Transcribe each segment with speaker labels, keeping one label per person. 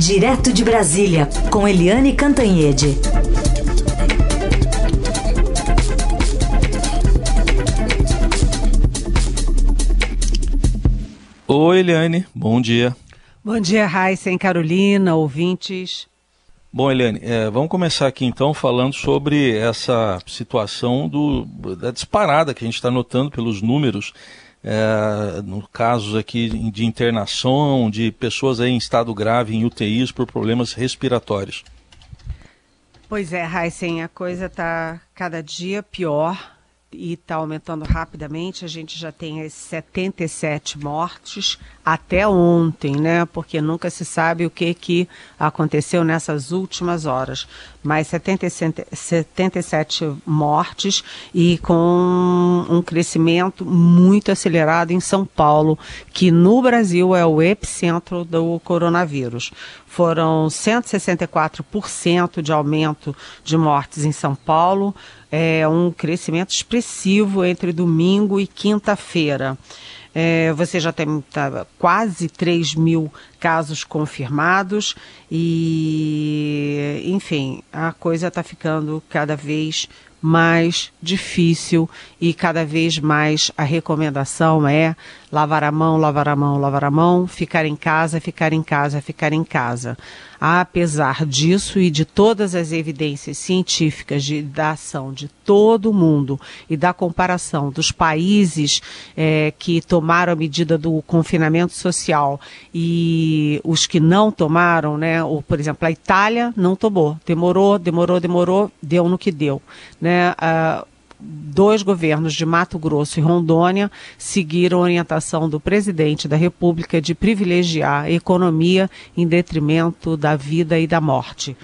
Speaker 1: Direto de Brasília, com Eliane Cantanhede.
Speaker 2: Oi, Eliane, bom dia.
Speaker 3: Bom dia, Raíssa e Carolina, ouvintes.
Speaker 2: Bom, Eliane, é, vamos começar aqui então falando sobre essa situação do, da disparada que a gente está notando pelos números, é, no casos aqui de internação, de pessoas em estado grave em UTIs por problemas respiratórios.
Speaker 3: Pois é, Heisen, a coisa está cada dia pior e está aumentando rapidamente. A gente já tem as 77 mortes até ontem, né? Porque nunca se sabe o que, que aconteceu nessas últimas horas. Mas 77, 77 mortes e com um crescimento muito acelerado em São Paulo, que no Brasil é o epicentro do coronavírus. Foram 164% de aumento de mortes em São Paulo é, um crescimento expressivo entre domingo e quinta-feira. É, você já tem tá, quase 3 mil casos confirmados e, enfim, a coisa está ficando cada vez mais difícil e cada vez mais a recomendação é lavar a mão, lavar a mão, lavar a mão, ficar em casa, ficar em casa, ficar em casa. Apesar disso e de todas as evidências científicas de, da ação de todo mundo e da comparação dos países é, que tomaram a medida do confinamento social e os que não tomaram, né? Ou, por exemplo, a Itália não tomou, demorou, demorou, demorou, deu no que deu, né? Uh, dois governos de Mato Grosso e Rondônia seguiram a orientação do presidente da República de privilegiar a economia em detrimento da vida e da morte.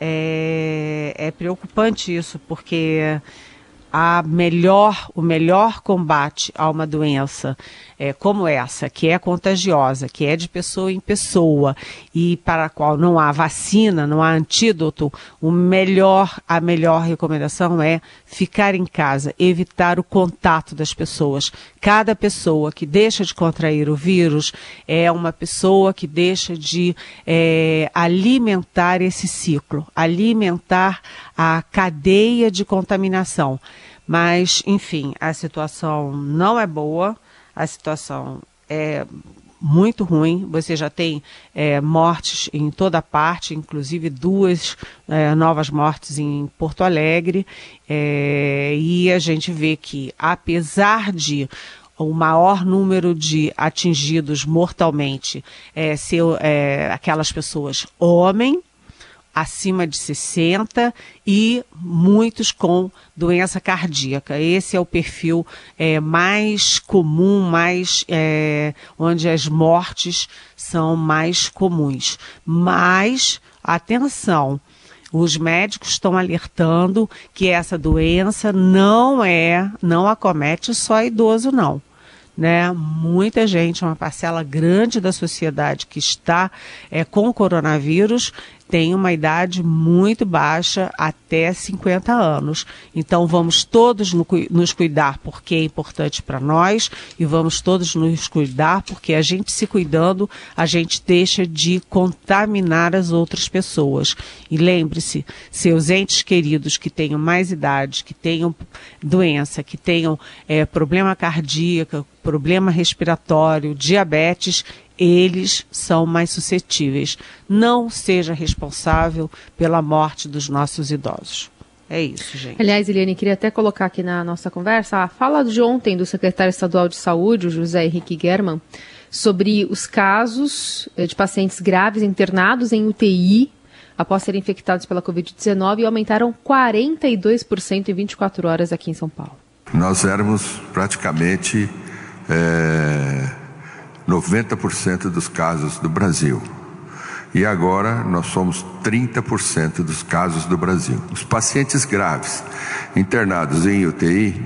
Speaker 3: É, é preocupante isso, porque a melhor, o melhor combate a uma doença é, como essa, que é contagiosa, que é de pessoa em pessoa e para a qual não há vacina, não há antídoto, o melhor, a melhor recomendação é ficar em casa, evitar o contato das pessoas. Cada pessoa que deixa de contrair o vírus é uma pessoa que deixa de é, alimentar esse ciclo, alimentar a cadeia de contaminação. Mas, enfim, a situação não é boa, a situação é muito ruim. Você já tem é, mortes em toda parte, inclusive duas é, novas mortes em Porto Alegre. É, e a gente vê que, apesar de o maior número de atingidos mortalmente é, ser é, aquelas pessoas homem, acima de 60 e muitos com doença cardíaca. Esse é o perfil é, mais comum, mais é, onde as mortes são mais comuns. Mas atenção. Os médicos estão alertando que essa doença não é, não acomete só idoso, não né? Muita gente, uma parcela grande da sociedade que está é, com o coronavírus tem uma idade muito baixa, até 50 anos. Então vamos todos no, nos cuidar porque é importante para nós e vamos todos nos cuidar porque a gente se cuidando, a gente deixa de contaminar as outras pessoas. E lembre-se, seus entes queridos que tenham mais idade, que tenham doença, que tenham é, problema cardíaco, problema respiratório, diabetes, eles são mais suscetíveis. Não seja responsável pela morte dos nossos idosos. É isso, gente.
Speaker 4: Aliás, Eliane, queria até colocar aqui na nossa conversa a fala de ontem do secretário estadual de saúde, o José Henrique German, sobre os casos eh, de pacientes graves internados em UTI após serem infectados pela Covid-19 e aumentaram 42% em 24 horas aqui em São Paulo.
Speaker 5: Nós éramos praticamente. É 90% dos casos do Brasil. E agora nós somos 30% dos casos do Brasil. Os pacientes graves internados em UTI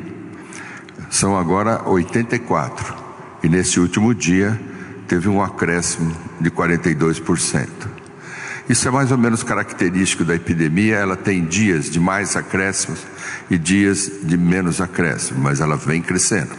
Speaker 5: são agora 84. E nesse último dia teve um acréscimo de 42%. Isso é mais ou menos característico da epidemia, ela tem dias de mais acréscimos e dias de menos acréscimo, mas ela vem crescendo.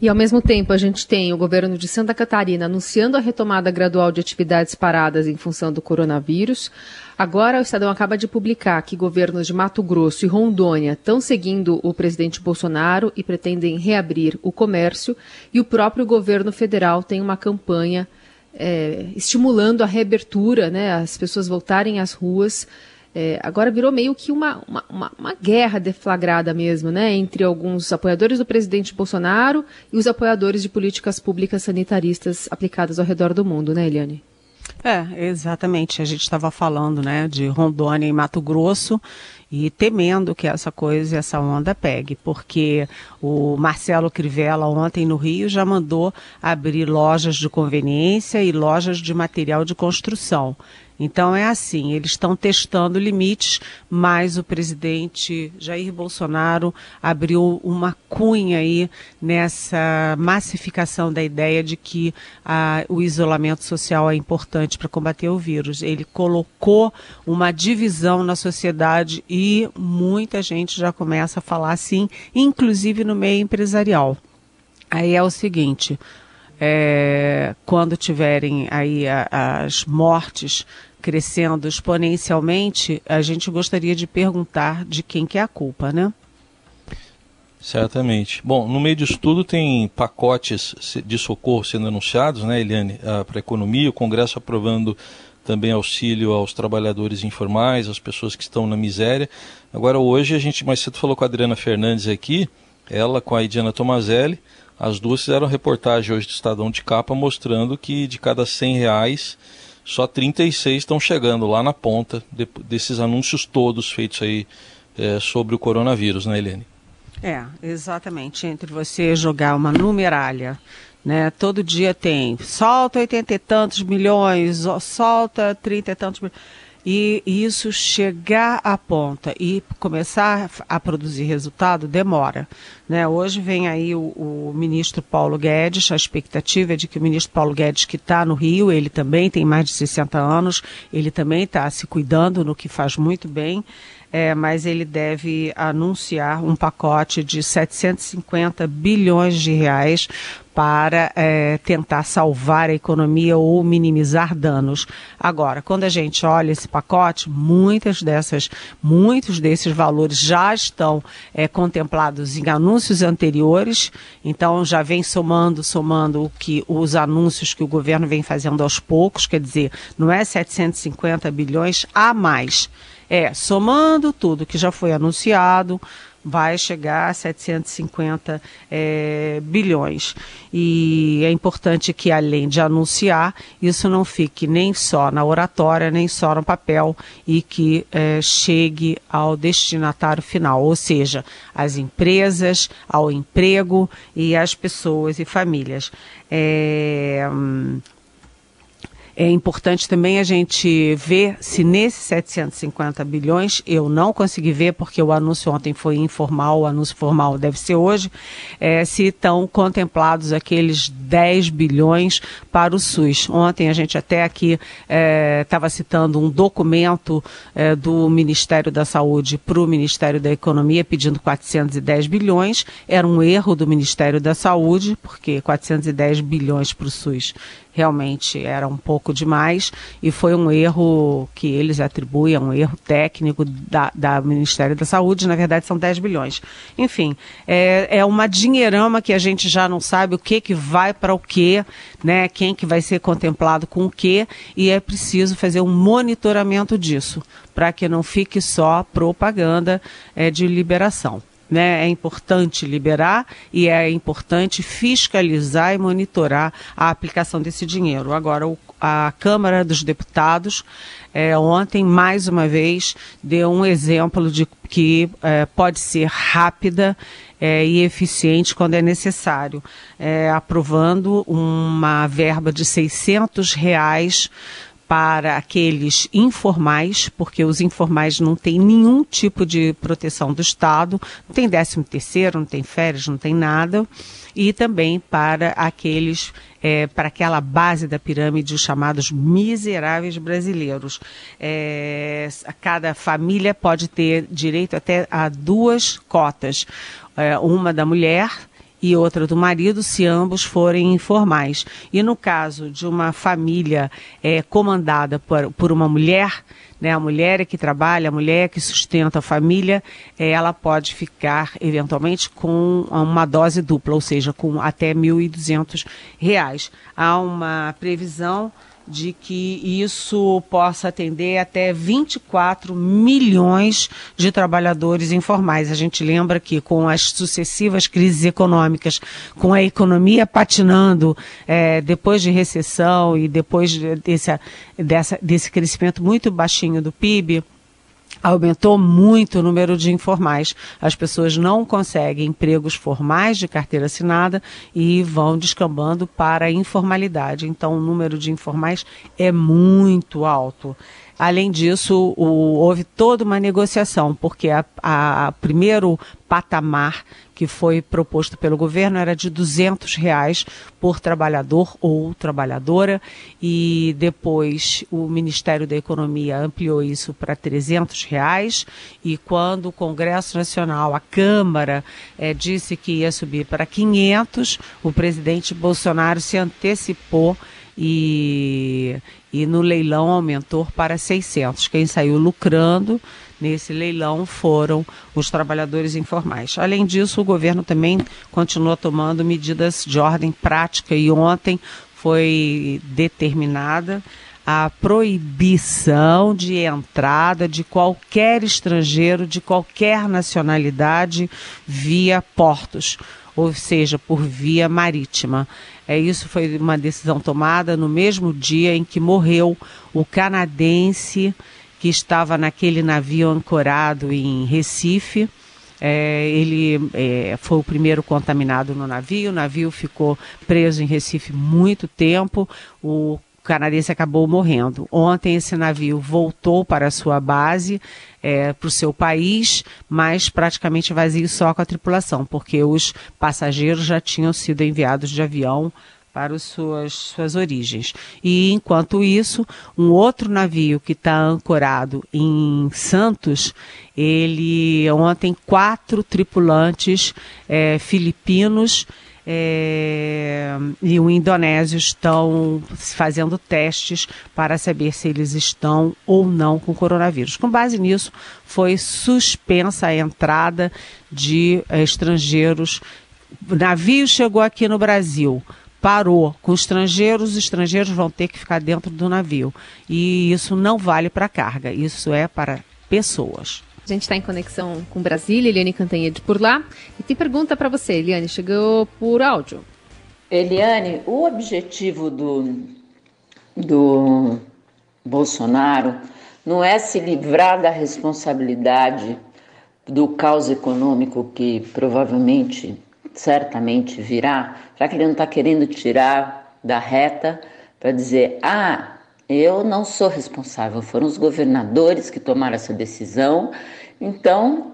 Speaker 4: E ao mesmo tempo, a gente tem o governo de Santa Catarina anunciando a retomada gradual de atividades paradas em função do coronavírus. Agora, o Estadão acaba de publicar que governos de Mato Grosso e Rondônia estão seguindo o presidente Bolsonaro e pretendem reabrir o comércio. E o próprio governo federal tem uma campanha é, estimulando a reabertura, né, as pessoas voltarem às ruas. É, agora virou meio que uma, uma, uma, uma, guerra deflagrada mesmo, né, entre alguns apoiadores do presidente Bolsonaro e os apoiadores de políticas públicas sanitaristas aplicadas ao redor do mundo, né, Eliane?
Speaker 3: É, exatamente. A gente estava falando, né, de Rondônia e Mato Grosso e temendo que essa coisa, essa onda pegue, porque o Marcelo Crivella ontem no Rio já mandou abrir lojas de conveniência e lojas de material de construção. Então é assim, eles estão testando limites, mas o presidente Jair Bolsonaro abriu uma cunha aí nessa massificação da ideia de que ah, o isolamento social é importante para combater o vírus. Ele colocou uma divisão na sociedade e muita gente já começa a falar assim, inclusive no meio empresarial. Aí é o seguinte, é, quando tiverem aí a, as mortes crescendo exponencialmente, a gente gostaria de perguntar de quem que é a culpa, né?
Speaker 2: Certamente. Bom, no meio disso tudo tem pacotes de socorro sendo anunciados, né, Eliane, ah, para a economia, o Congresso aprovando também auxílio aos trabalhadores informais, às pessoas que estão na miséria. Agora, hoje, a gente mais cedo falou com a Adriana Fernandes aqui, ela com a Idiana Tomazelli, as duas fizeram reportagem hoje do Estadão de Capa mostrando que de cada 100 reais só 36 estão chegando lá na ponta de, desses anúncios todos feitos aí é, sobre o coronavírus, né, Helene?
Speaker 3: É, exatamente. Entre você jogar uma numeralha, né? Todo dia tem, solta oitenta e tantos milhões, solta trinta e tantos milhões e isso chegar à ponta e começar a produzir resultado demora. Né? Hoje vem aí o, o, ministro Paulo Guedes, a expectativa é de que o ministro Paulo Guedes, que está no Rio, ele também tem mais de 60 anos, ele também está se cuidando no que faz muito bem, é, mas ele deve anunciar um pacote de 750 bilhões de reais para é, tentar salvar a economia ou minimizar danos. Agora, quando a gente olha esse pacote, muitas dessas, muitos desses valores já estão é, contemplados em anúncios anteriores, então já vem somando, somando o que os anúncios que o governo vem fazendo aos poucos, quer dizer, não é 750 bilhões a mais. É, somando tudo que já foi anunciado, vai chegar a 750 é, bilhões. E é importante que, além de anunciar, isso não fique nem só na oratória, nem só no papel e que é, chegue ao destinatário final, ou seja, às empresas, ao emprego e às pessoas e famílias. É, é importante também a gente ver se nesses 750 bilhões, eu não consegui ver porque o anúncio ontem foi informal, o anúncio formal deve ser hoje, é, se estão contemplados aqueles 10 bilhões para o SUS. Ontem a gente até aqui estava é, citando um documento é, do Ministério da Saúde para o Ministério da Economia pedindo 410 bilhões. Era um erro do Ministério da Saúde, porque 410 bilhões para o SUS realmente era um pouco demais e foi um erro que eles atribuem, um erro técnico da, da Ministério da Saúde, na verdade são 10 bilhões. Enfim, é, é uma dinheirama que a gente já não sabe o que que vai para o que, né, quem que vai ser contemplado com o que e é preciso fazer um monitoramento disso, para que não fique só propaganda é, de liberação. Né, é importante liberar e é importante fiscalizar e monitorar a aplicação desse dinheiro. Agora, o, a Câmara dos Deputados é, ontem, mais uma vez, deu um exemplo de que é, pode ser rápida é, e eficiente quando é necessário, é, aprovando uma verba de 600 reais para aqueles informais, porque os informais não têm nenhum tipo de proteção do Estado, não tem décimo terceiro, não tem férias, não tem nada, e também para aqueles, é, para aquela base da pirâmide, os chamados miseráveis brasileiros. É, cada família pode ter direito até a duas cotas, é, uma da mulher e outra do marido, se ambos forem informais. E no caso de uma família é, comandada por, por uma mulher, né, a mulher é que trabalha, a mulher é que sustenta a família, é, ela pode ficar eventualmente com uma dose dupla, ou seja, com até R$ 1.200. Há uma previsão de que isso possa atender até 24 milhões de trabalhadores informais. A gente lembra que com as sucessivas crises econômicas, com a economia patinando é, depois de recessão e depois desse, dessa, desse crescimento muito baixinho do PIB, aumentou muito o número de informais. As pessoas não conseguem empregos formais de carteira assinada e vão descambando para a informalidade. Então, o número de informais é muito alto. Além disso, o, houve toda uma negociação, porque a, a, primeiro patamar que foi proposto pelo governo era de 200 reais por trabalhador ou trabalhadora e depois o Ministério da Economia ampliou isso para 300 reais e quando o Congresso Nacional, a Câmara, é, disse que ia subir para 500, o presidente Bolsonaro se antecipou e, e no leilão aumentou para 600. Quem saiu lucrando nesse leilão foram os trabalhadores informais. Além disso, o governo também continua tomando medidas de ordem prática e ontem foi determinada a proibição de entrada de qualquer estrangeiro de qualquer nacionalidade via portos, ou seja, por via marítima. É, isso foi uma decisão tomada no mesmo dia em que morreu o canadense que estava naquele navio ancorado em Recife. É, ele é, foi o primeiro contaminado no navio, o navio ficou preso em Recife muito tempo, o canadense acabou morrendo. Ontem esse navio voltou para a sua base, é, para o seu país, mas praticamente vazio só com a tripulação, porque os passageiros já tinham sido enviados de avião para as suas, suas origens. E enquanto isso, um outro navio que está ancorado em Santos, ele ontem quatro tripulantes é, filipinos é, e o indonésio estão fazendo testes para saber se eles estão ou não com coronavírus. Com base nisso, foi suspensa a entrada de é, estrangeiros. O navio chegou aqui no Brasil, parou com estrangeiros, os estrangeiros vão ter que ficar dentro do navio. E isso não vale para carga, isso é para pessoas.
Speaker 4: Gente está em conexão com Brasília, Eliane Cantanhede por lá. E tem pergunta para você, Eliane, chegou por áudio.
Speaker 6: Eliane, o objetivo do, do Bolsonaro não é se livrar da responsabilidade do caos econômico que provavelmente certamente virá, já que ele não está querendo tirar da reta para dizer: ah, eu não sou responsável, foram os governadores que tomaram essa decisão, então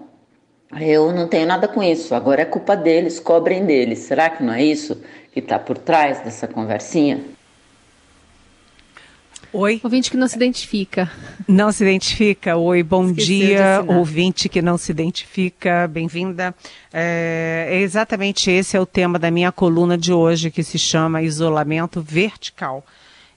Speaker 6: eu não tenho nada com isso, agora é culpa deles, cobrem deles. Será que não é isso que está por trás dessa conversinha?
Speaker 3: Oi.
Speaker 4: Ouvinte que não se identifica.
Speaker 3: Não se identifica. Oi, bom Esqueceu dia. Ouvinte que não se identifica, bem-vinda. É, é, exatamente esse é o tema da minha coluna de hoje, que se chama Isolamento Vertical.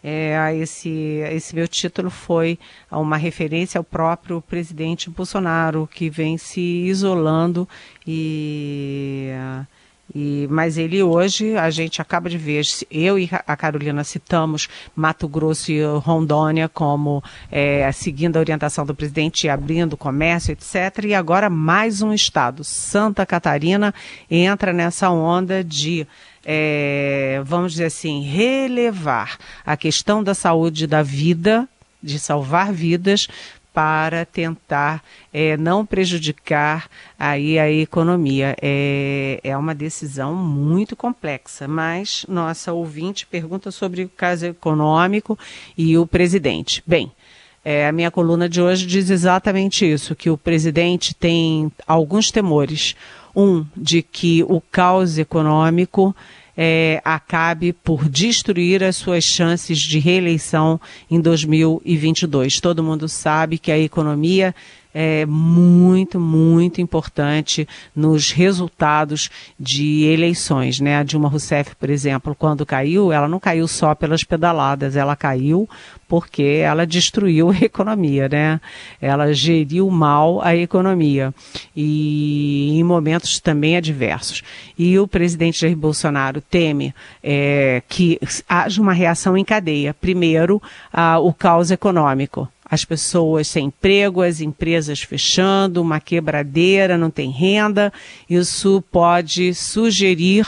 Speaker 3: É, esse, esse meu título foi uma referência ao próprio presidente Bolsonaro, que vem se isolando e. E, mas ele hoje, a gente acaba de ver, eu e a Carolina citamos Mato Grosso e Rondônia como é, seguindo a orientação do presidente abrindo comércio, etc. E agora mais um estado, Santa Catarina, entra nessa onda de é, vamos dizer assim, relevar a questão da saúde da vida, de salvar vidas, para tentar é, não prejudicar aí a economia. É, é uma decisão muito complexa, mas nossa ouvinte pergunta sobre o caso econômico e o presidente. Bem, é, a minha coluna de hoje diz exatamente isso, que o presidente tem alguns temores. Um, de que o caos econômico é, acabe por destruir as suas chances de reeleição em 2022. Todo mundo sabe que a economia é muito, muito importante nos resultados de eleições. Né? A Dilma Rousseff, por exemplo, quando caiu, ela não caiu só pelas pedaladas, ela caiu porque ela destruiu a economia, né? Ela geriu mal a economia e em momentos também adversos. E o presidente Jair Bolsonaro teme é, que haja uma reação em cadeia. Primeiro, o caos econômico as pessoas sem emprego, as empresas fechando, uma quebradeira, não tem renda. Isso pode sugerir,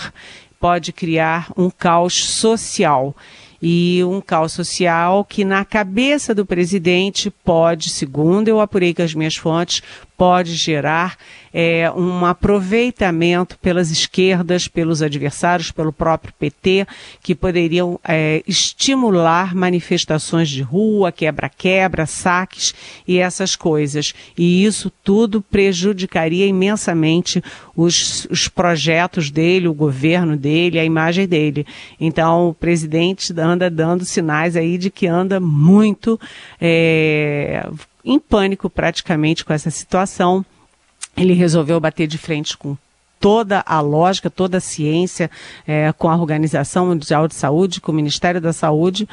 Speaker 3: pode criar um caos social e um caos social que na cabeça do presidente pode, segundo eu apurei com as minhas fontes, pode gerar é, um aproveitamento pelas esquerdas, pelos adversários, pelo próprio PT, que poderiam é, estimular manifestações de rua, quebra-quebra, saques e essas coisas. E isso tudo prejudicaria imensamente os, os projetos dele, o governo dele, a imagem dele. Então, o presidente anda dando sinais aí de que anda muito é, em pânico praticamente com essa situação. Ele resolveu bater de frente com toda a lógica, toda a ciência, é, com a Organização Mundial de Saúde, com o Ministério da Saúde,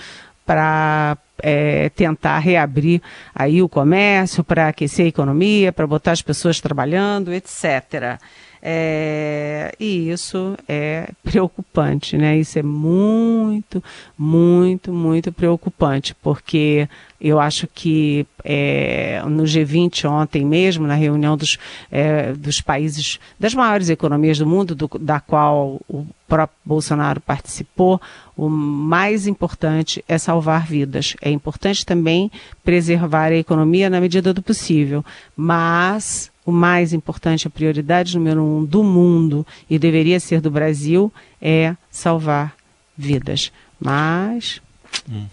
Speaker 3: para é, tentar reabrir aí o comércio, para aquecer a economia, para botar as pessoas trabalhando, etc. É, e isso é preocupante, né? Isso é muito, muito, muito preocupante, porque eu acho que é, no G20 ontem mesmo, na reunião dos, é, dos países, das maiores economias do mundo, do, da qual o próprio Bolsonaro participou, o mais importante é salvar vidas. É importante também preservar a economia na medida do possível, mas o mais importante, a prioridade número um do mundo e deveria ser do Brasil é salvar vidas. Mas.
Speaker 2: Hum.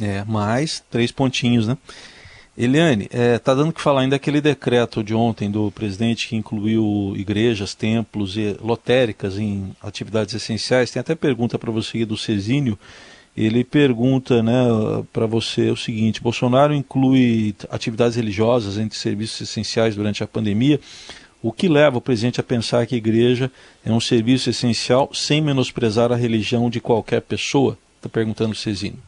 Speaker 2: É, mais três pontinhos, né? Eliane, está é, tá dando que falar ainda aquele decreto de ontem do presidente que incluiu igrejas, templos e lotéricas em atividades essenciais. Tem até pergunta para você do Cesínio ele pergunta né, para você o seguinte: Bolsonaro inclui atividades religiosas entre serviços essenciais durante a pandemia, o que leva o presidente a pensar que a igreja é um serviço essencial sem menosprezar a religião de qualquer pessoa? Está perguntando o Cezinho.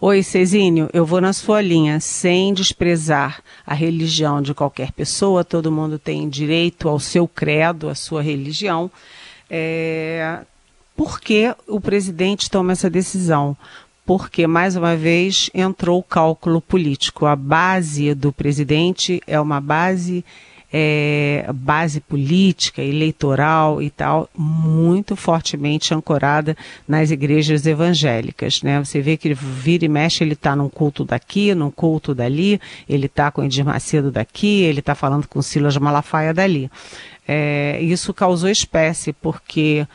Speaker 3: Oi, Cezinho, eu vou na sua linha, sem desprezar a religião de qualquer pessoa, todo mundo tem direito ao seu credo, à sua religião. É, por que o presidente toma essa decisão? Porque, mais uma vez, entrou o cálculo político. A base do presidente é uma base é, base política, eleitoral e tal, muito fortemente ancorada nas igrejas evangélicas. Né? Você vê que vira e mexe, ele está num culto daqui, num culto dali, ele está com Edir Macedo daqui, ele está falando com Silas Malafaia dali. É, isso causou espécie, porque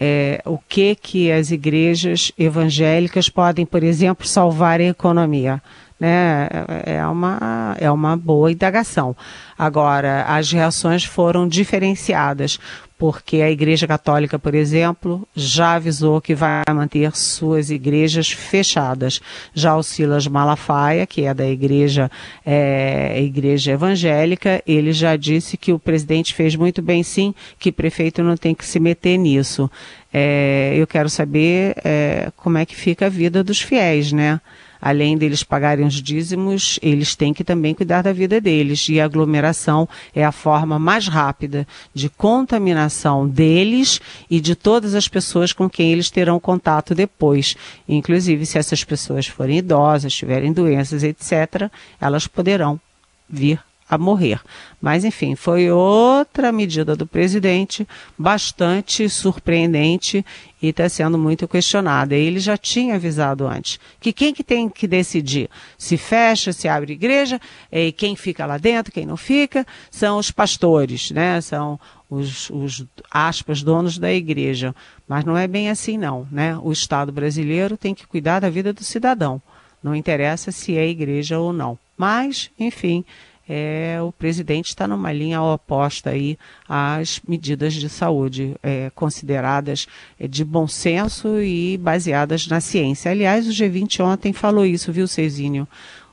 Speaker 3: é, o que que as igrejas evangélicas podem, por exemplo, salvar a economia. Né? É, uma, é uma boa indagação. Agora, as reações foram diferenciadas, porque a Igreja Católica, por exemplo, já avisou que vai manter suas igrejas fechadas. Já o Silas Malafaia, que é da Igreja, é, igreja Evangélica, ele já disse que o presidente fez muito bem sim, que prefeito não tem que se meter nisso. É, eu quero saber é, como é que fica a vida dos fiéis, né? Além deles pagarem os dízimos, eles têm que também cuidar da vida deles. E a aglomeração é a forma mais rápida de contaminação deles e de todas as pessoas com quem eles terão contato depois. Inclusive, se essas pessoas forem idosas, tiverem doenças, etc., elas poderão vir a morrer. Mas, enfim, foi outra medida do presidente bastante surpreendente e está sendo muito questionada. Ele já tinha avisado antes que quem que tem que decidir se fecha, se abre igreja, e quem fica lá dentro, quem não fica, são os pastores, né? São os, os aspas donos da igreja. Mas não é bem assim não, né? O Estado brasileiro tem que cuidar da vida do cidadão. Não interessa se é igreja ou não. Mas, enfim, é, o presidente está numa linha oposta aí às medidas de saúde é, consideradas é, de bom senso e baseadas na ciência. Aliás, o G20 ontem falou isso, viu, Cezinho?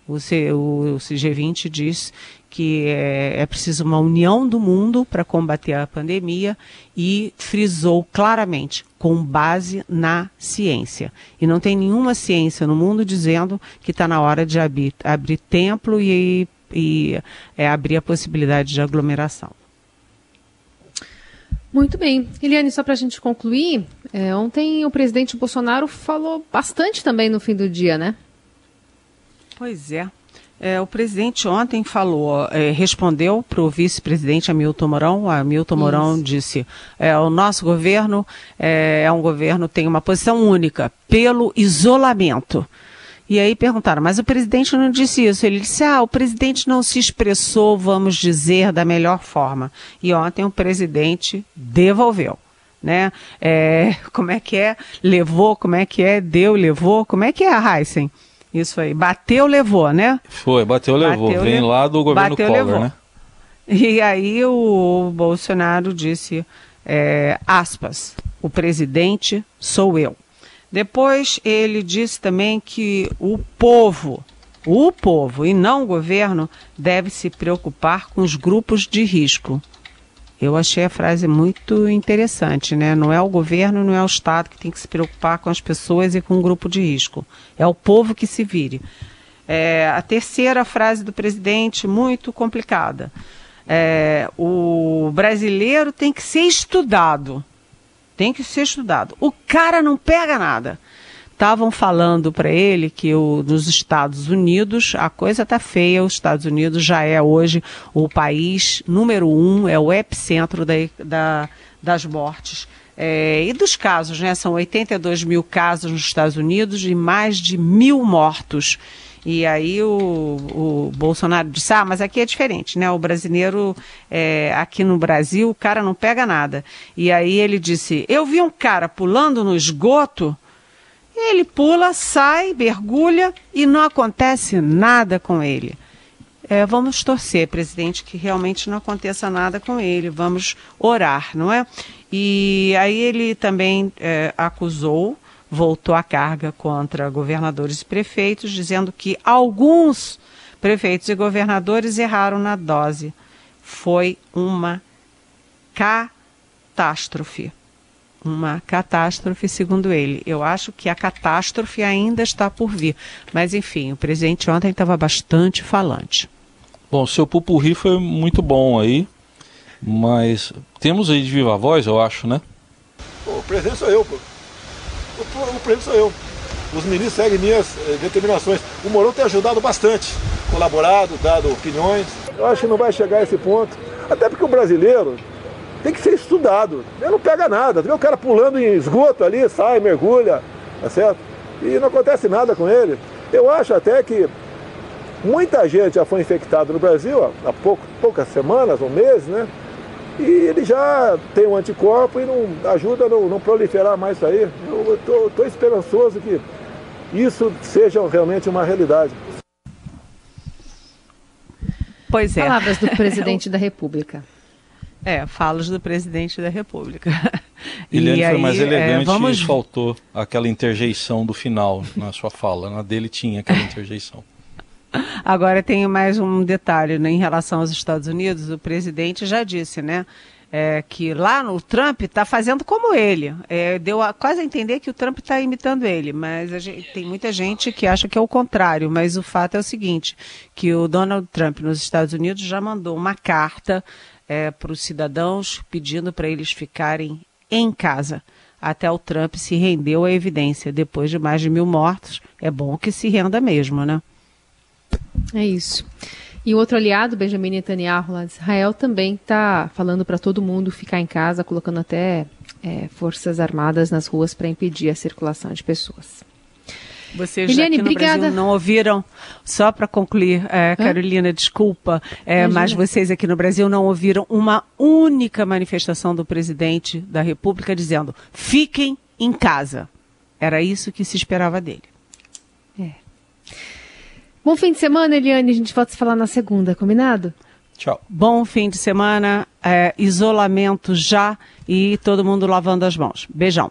Speaker 3: O, C, o, o G20 diz que é, é preciso uma união do mundo para combater a pandemia e frisou claramente com base na ciência. E não tem nenhuma ciência no mundo dizendo que está na hora de abrir, abrir templo e, e é, abrir a possibilidade de aglomeração.
Speaker 4: Muito bem. Eliane, só para a gente concluir, é, ontem o presidente Bolsonaro falou bastante também no fim do dia, né?
Speaker 3: Pois é. É, o presidente ontem falou, é, respondeu para o vice-presidente Hamilton Mourão. Hamilton Isso. Mourão disse: é, o nosso governo é, é um governo tem uma posição única pelo isolamento. E aí perguntaram, mas o presidente não disse isso. Ele disse: ah, o presidente não se expressou, vamos dizer, da melhor forma. E ontem o presidente devolveu. Né? É, como é que é? Levou, como é que é? Deu, levou, como é que é, Heisen? Isso aí. Bateu, levou, né?
Speaker 2: Foi, bateu, levou. Bateu, Vem lá do governo bateu, Collor, levou. né?
Speaker 3: E aí o Bolsonaro disse, é, aspas, o presidente sou eu. Depois ele disse também que o povo, o povo e não o governo, deve se preocupar com os grupos de risco. Eu achei a frase muito interessante, né? Não é o governo, não é o Estado que tem que se preocupar com as pessoas e com o grupo de risco. É o povo que se vire. É, a terceira frase do presidente, muito complicada. É, o brasileiro tem que ser estudado. Tem que ser estudado. O cara não pega nada estavam falando para ele que o, nos Estados Unidos a coisa está feia. Os Estados Unidos já é hoje o país número um, é o epicentro da, da, das mortes. É, e dos casos, né? São 82 mil casos nos Estados Unidos e mais de mil mortos. E aí o, o Bolsonaro disse, ah, mas aqui é diferente, né? O brasileiro, é, aqui no Brasil, o cara não pega nada. E aí ele disse, eu vi um cara pulando no esgoto ele pula, sai, mergulha e não acontece nada com ele. É, vamos torcer, presidente, que realmente não aconteça nada com ele. Vamos orar, não é? E aí ele também é, acusou, voltou a carga contra governadores e prefeitos, dizendo que alguns prefeitos e governadores erraram na dose. Foi uma catástrofe uma catástrofe, segundo ele. Eu acho que a catástrofe ainda está por vir. Mas, enfim, o presidente ontem estava bastante falante.
Speaker 2: Bom, seu pupurri foi muito bom aí, mas temos aí de viva voz, eu acho, né?
Speaker 7: O presidente sou eu, pô. O, o presidente sou eu. Os ministros seguem minhas eh, determinações. O Mourão tem ajudado bastante, colaborado, dado opiniões. Eu acho que não vai chegar a esse ponto. Até porque o brasileiro, tem que ser estudado. Ele não pega nada. Vê o cara pulando em esgoto ali, sai, mergulha, tá certo? E não acontece nada com ele. Eu acho até que muita gente já foi infectada no Brasil há pouco, poucas semanas ou meses, né? E ele já tem um anticorpo e não ajuda a não, não proliferar mais isso aí. Eu estou esperançoso que isso seja realmente uma realidade.
Speaker 4: Pois é. Palavras do presidente da República.
Speaker 3: É, falas do presidente da República.
Speaker 2: Eliane foi mais é, elegante é, vamos... e faltou aquela interjeição do final na sua fala. Na dele tinha aquela interjeição.
Speaker 3: Agora tenho mais um detalhe né, em relação aos Estados Unidos. O presidente já disse, né? É, que lá no Trump está fazendo como ele. É, deu a, quase a entender que o Trump está imitando ele, mas gente, tem muita gente que acha que é o contrário. Mas o fato é o seguinte: que o Donald Trump nos Estados Unidos já mandou uma carta é, para os cidadãos, pedindo para eles ficarem em casa. Até o Trump se rendeu à evidência. Depois de mais de mil mortos, é bom que se renda mesmo, né?
Speaker 4: É isso. E o outro aliado, Benjamin Netanyahu, lá de Israel, também está falando para todo mundo ficar em casa, colocando até é, forças armadas nas ruas para impedir a circulação de pessoas.
Speaker 3: Vocês Eliane, aqui no obrigada. Brasil não ouviram, só para concluir, é, Carolina, desculpa, é, mas vocês aqui no Brasil não ouviram uma única manifestação do presidente da República dizendo fiquem em casa. Era isso que se esperava dele.
Speaker 4: Bom fim de semana, Eliane. A gente volta a se falar na segunda, combinado?
Speaker 3: Tchau. Bom fim de semana, é, isolamento já e todo mundo lavando as mãos. Beijão.